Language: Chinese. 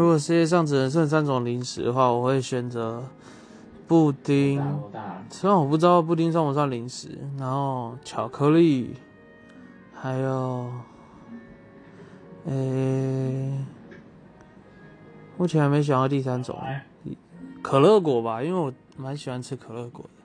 如果世界上只能剩三种零食的话我会选择布丁。虽然我不知道布丁算不算零食然后巧克力还有诶目前还没想到第三种。可乐果吧因为我蛮喜欢吃可乐果的。